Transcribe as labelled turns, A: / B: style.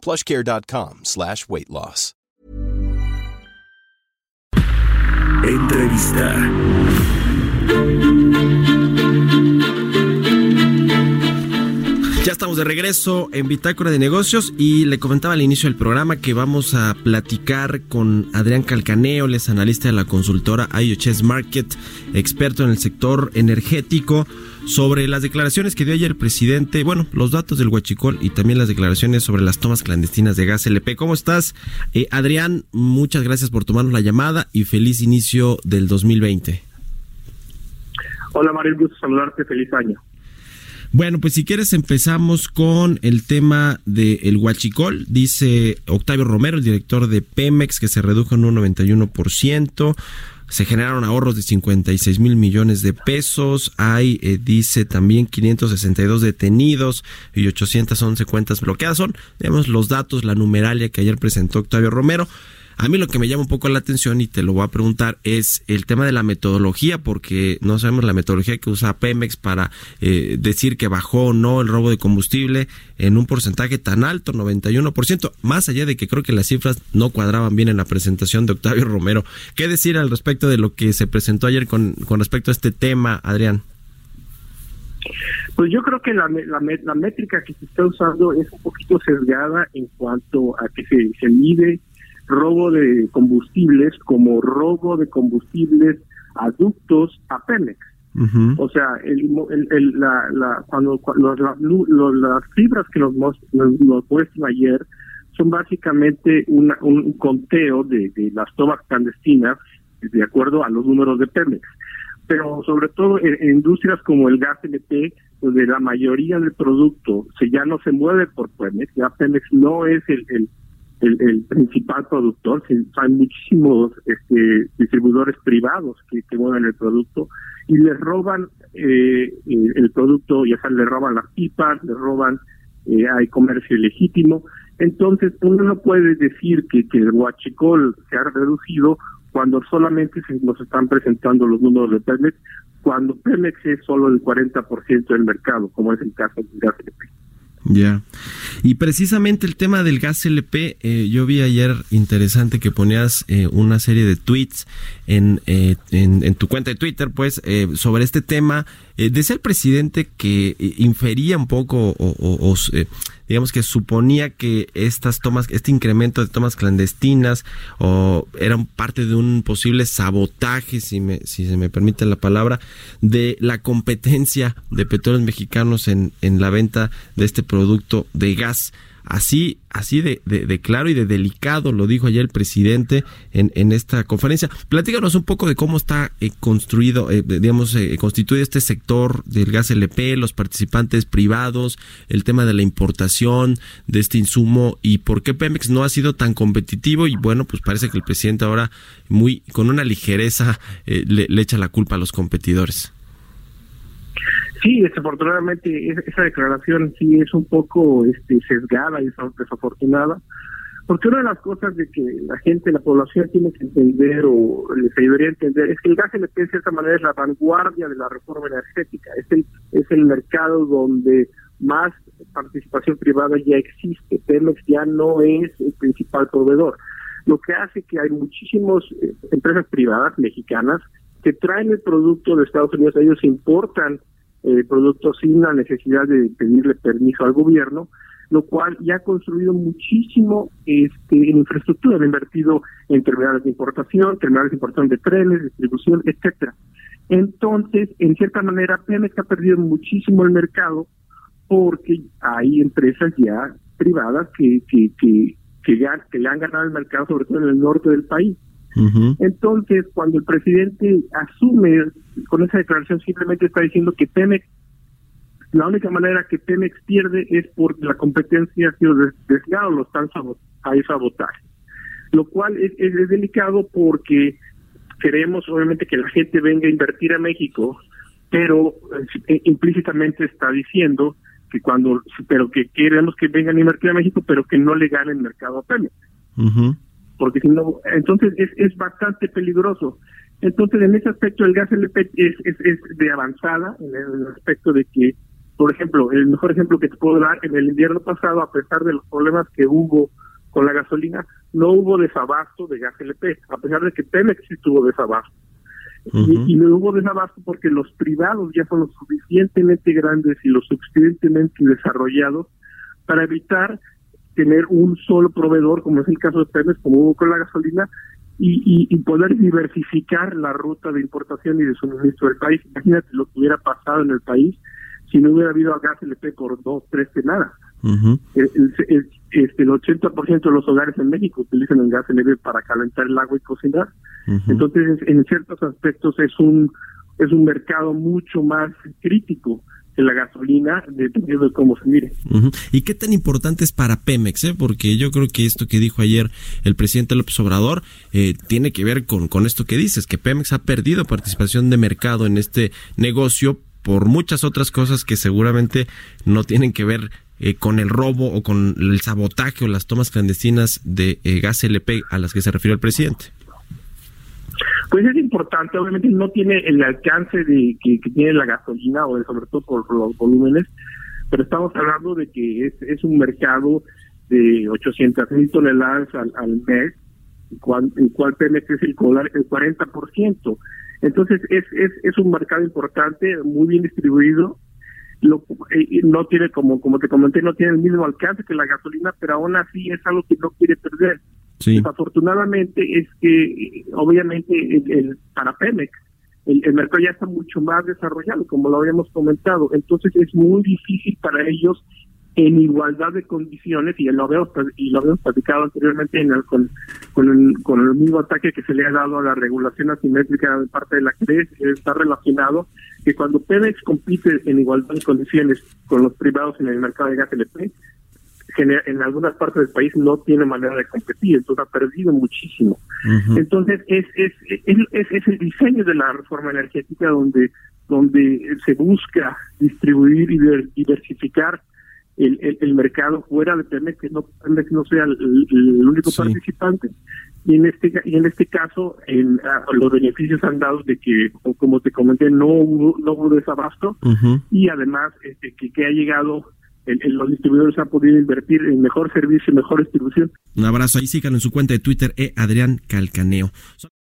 A: plushcare.com slash weight loss.
B: Entrevista.
C: Ya estamos de regreso en Bitácora de Negocios y le comentaba al inicio del programa que vamos a platicar con Adrián Calcaneo, él es analista de la consultora IHS Market, experto en el sector energético, sobre las declaraciones que dio ayer el presidente, bueno, los datos del Huachicol y también las declaraciones sobre las tomas clandestinas de gas LP. ¿Cómo estás? Eh, Adrián, muchas gracias por tomarnos la llamada y feliz inicio del 2020.
D: Hola Mario, gusto saludarte, feliz año.
C: Bueno, pues si quieres empezamos con el tema del el huachicol. Dice Octavio Romero, el director de Pemex, que se redujo en un 91%. Se generaron ahorros de 56 mil millones de pesos. Hay, eh, dice también, 562 detenidos y 811 cuentas bloqueadas. Son, digamos, los datos, la numeralia que ayer presentó Octavio Romero. A mí lo que me llama un poco la atención y te lo voy a preguntar es el tema de la metodología, porque no sabemos la metodología que usa Pemex para eh, decir que bajó o no el robo de combustible en un porcentaje tan alto, 91%, más allá de que creo que las cifras no cuadraban bien en la presentación de Octavio Romero. ¿Qué decir al respecto de lo que se presentó ayer con, con respecto a este tema, Adrián?
D: Pues yo creo que la, métrica que se está usando es un poquito sesgada en cuanto a que se mide robo de combustibles como robo de combustibles aductos a Pemex. O sea, el, el, la, la, cuando, las fibras que nos, nos, muestran ayer son básicamente una, un conteo de, de, las tomas clandestinas de acuerdo a los números de Pemex. Pero sobre todo en, industrias como el gas LP, donde la mayoría del producto se ya no se mueve por Pemex, ya Pemex no es el, el el, principal productor, hay muchísimos este, distribuidores privados que, que mueven el producto y les roban eh, el producto, ya sea le roban las pipas, le roban, eh, hay comercio ilegítimo. Entonces, uno no puede decir que, que el huachicol se ha reducido cuando solamente se nos están presentando los números de Pemex, cuando Pemex es solo el 40% del mercado, como es el caso de gas
C: ya. Y precisamente el tema del gas LP, eh, yo vi ayer interesante que ponías eh, una serie de tweets en, eh, en, tu cuenta de Twitter, pues, sobre este tema. decía el presidente que infería un poco o, o digamos que suponía que estas tomas, este incremento de tomas clandestinas o eran parte de un posible sabotaje, si, me, si se me permite la palabra, de la competencia de petróleos mexicanos en, en la venta de este producto de gas. Así, así de, de, claro y de delicado lo dijo ayer el presidente en, en esta conferencia. Platícanos un poco de cómo está eh, construido, eh, digamos, eh, constituido este sector del gas LP, los participantes privados, el tema de la importación de este insumo y por qué Pemex no ha sido tan competitivo y bueno, pues parece que el presidente ahora muy con una ligereza le, le echa la culpa a los competidores.
D: Sí, desafortunadamente esa declaración sí es un poco este, sesgada y desafortunada, porque una de las cosas de que la gente, la población tiene que entender o les debería entender es que el gas LP de cierta manera es la vanguardia de la reforma energética, es el, es el mercado donde más participación privada ya existe, Pemex ya no es el principal proveedor, lo que hace que hay muchísimas eh, empresas privadas mexicanas que traen el producto de Estados Unidos, ellos importan eh, productos sin la necesidad de pedirle permiso al gobierno, lo cual ya ha construido muchísimo este, en infraestructura, ha invertido en terminales de importación, terminales de importación de trenes, distribución, etcétera. Entonces, en cierta manera, Pemex ha perdido muchísimo el mercado porque hay empresas ya privadas que, que, que, que, ya, que le han ganado el mercado, sobre todo en el norte del país. Entonces, cuando el presidente asume con esa declaración, simplemente está diciendo que Pemex, la única manera que Pemex pierde es porque la competencia ha sido desviada o lo están hay sabotaje. lo cual es, es, delicado porque queremos obviamente que la gente venga a invertir a México, pero eh, implícitamente está diciendo que cuando, pero que queremos que vengan a invertir a México, pero que no le ganen el mercado a Pemex. Porque si no, entonces es, es bastante peligroso. Entonces, en ese aspecto, el gas LP es, es, de avanzada, en el aspecto de que, por ejemplo, el mejor ejemplo que te puedo dar, en el invierno pasado, a pesar de los problemas que hubo con la gasolina, no hubo desabasto de gas LP, a pesar de que Pemex sí tuvo desabasto. y, no hubo desabasto porque los privados ya son lo suficientemente grandes y lo suficientemente desarrollados para evitar tener un solo proveedor, como es el caso de Pemex, como hubo con la gasolina, y, y, poder diversificar la ruta de importación y de suministro del país. Imagínate lo que hubiera pasado en el país si no hubiera habido gas LP por dos, tres semanas. el, el, este, el 80% de los hogares en México utilizan el gas LP para calentar el agua y cocinar. Entonces, en ciertos aspectos es un es un mercado mucho más crítico la gasolina, dependiendo de cómo se mire.
C: ¿Y qué tan importante es para Pemex? Eh? Porque yo creo que esto que dijo ayer el presidente López Obrador eh, tiene que ver con, con esto que dices, que Pemex ha perdido participación de mercado en este negocio por muchas otras cosas que seguramente no tienen que ver eh, con el robo o con el sabotaje o las tomas clandestinas de gas LP a las que se refirió el presidente.
D: Pues es importante, obviamente no tiene el alcance de que, tiene la gasolina, o sobre todo por los volúmenes, pero estamos hablando de que es, un mercado de 800 mil toneladas al, mes, cual, en cual Pemex es el, el 40%. Entonces es, es, es un mercado importante, muy bien distribuido, lo, eh, no tiene como como te comenté no tiene el mismo alcance que la gasolina pero aún así es algo que no quiere perder Desafortunadamente es que, obviamente, el, para Pemex, el, mercado ya está mucho más desarrollado, como lo habíamos comentado. Entonces es muy difícil para ellos en igualdad de condiciones, y lo habíamos, y lo habíamos platicado anteriormente en con, con, el, con el mismo ataque que se le ha dado a la regulación asimétrica de parte de la CRE, está relacionado que cuando Pemex compite en igualdad de condiciones con los privados en el mercado de gas LP, en algunas partes del país no tiene manera de competir, entonces ha perdido muchísimo. Entonces es es, es, es, el diseño de la reforma energética donde donde se busca distribuir y diversificar el, el, mercado fuera de Pemex, que no, no sea el, único participante. Y en este y en este caso, en, ah, los beneficios han dado de que, como te comenté, no hubo, no hubo desabasto y además este, que, que ha llegado los distribuidores han podido invertir en mejor servicio, y mejor distribución.
C: Un abrazo ahí, síganlo en su cuenta de Twitter, e Adrián Calcaneo.